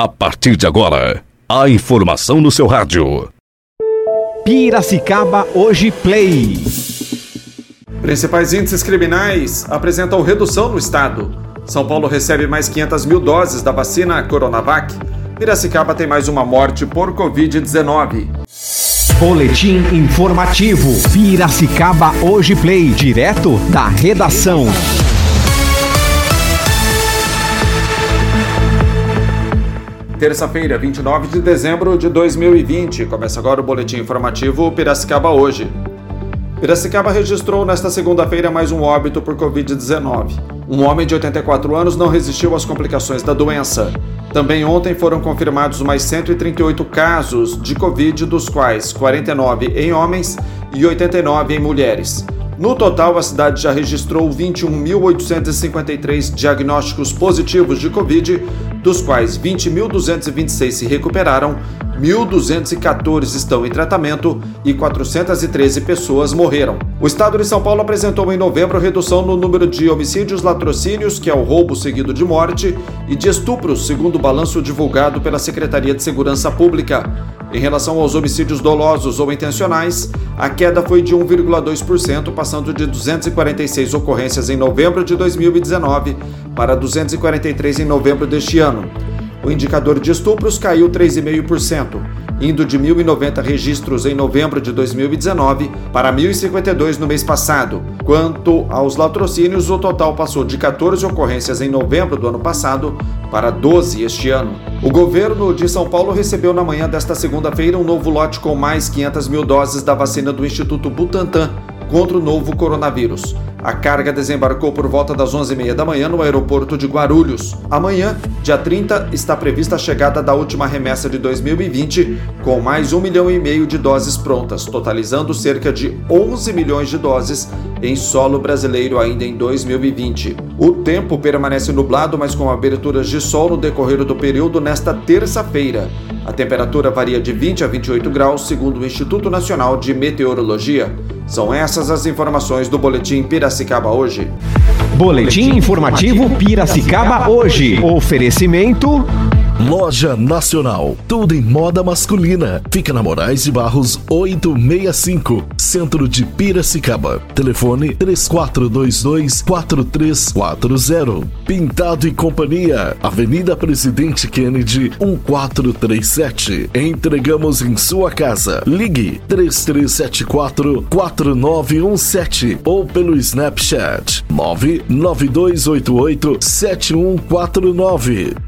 A partir de agora, a informação no seu rádio. Piracicaba Hoje Play. Principais índices criminais apresentam redução no estado. São Paulo recebe mais 500 mil doses da vacina Coronavac. Piracicaba tem mais uma morte por Covid-19. Boletim informativo. Piracicaba Hoje Play. Direto da redação. Terça-feira, 29 de dezembro de 2020. Começa agora o boletim informativo Piracicaba hoje. Piracicaba registrou nesta segunda-feira mais um óbito por Covid-19. Um homem de 84 anos não resistiu às complicações da doença. Também ontem foram confirmados mais 138 casos de Covid, dos quais 49 em homens e 89 em mulheres. No total, a cidade já registrou 21.853 diagnósticos positivos de Covid, dos quais 20.226 se recuperaram, 1.214 estão em tratamento e 413 pessoas morreram. O estado de São Paulo apresentou em novembro redução no número de homicídios latrocínios, que é o roubo seguido de morte, e de estupros, segundo o balanço divulgado pela Secretaria de Segurança Pública. Em relação aos homicídios dolosos ou intencionais, a queda foi de 1,2%, passando de 246 ocorrências em novembro de 2019 para 243 em novembro deste ano. O indicador de estupros caiu 3,5%, indo de 1.090 registros em novembro de 2019 para 1.052 no mês passado. Quanto aos latrocínios, o total passou de 14 ocorrências em novembro do ano passado para 12 este ano. O governo de São Paulo recebeu na manhã desta segunda-feira um novo lote com mais 500 mil doses da vacina do Instituto Butantan contra o novo coronavírus. A carga desembarcou por volta das 11h30 da manhã no aeroporto de Guarulhos. Amanhã, dia 30, está prevista a chegada da última remessa de 2020, com mais um milhão e meio de doses prontas, totalizando cerca de 11 milhões de doses em solo brasileiro ainda em 2020. O tempo permanece nublado, mas com aberturas de sol no decorrer do período nesta terça-feira. A temperatura varia de 20 a 28 graus, segundo o Instituto Nacional de Meteorologia. São essas as informações do Boletim Piracicaba hoje. Boletim informativo Piracicaba hoje. Oferecimento. Loja Nacional, tudo em moda masculina. Fica na Moraes de Barros 865, centro de Piracicaba. Telefone 3422-4340. Pintado e Companhia, Avenida Presidente Kennedy 1437. Entregamos em sua casa. Ligue 3374-4917 ou pelo Snapchat 99288 7149.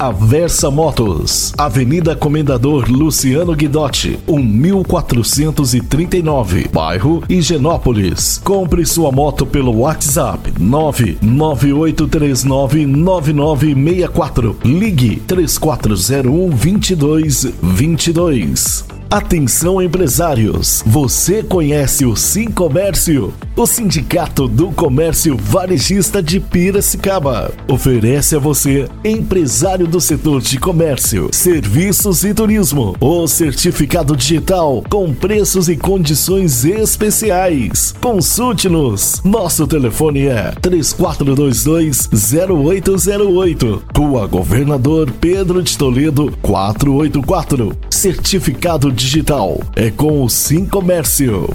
Aversa Motos, Avenida Comendador Luciano Guidotti, 1439, bairro Higienópolis. Compre sua moto pelo WhatsApp 998399964. Ligue 3401 2222. Atenção empresários, você conhece o Sim Comércio? O Sindicato do Comércio Varejista de Piracicaba oferece a você, empresário do setor de comércio, serviços e turismo, o certificado digital com preços e condições especiais. Consulte-nos. Nosso telefone é 3422-0808. Rua Governador Pedro de Toledo 484. Certificado digital é com o Sim Comércio.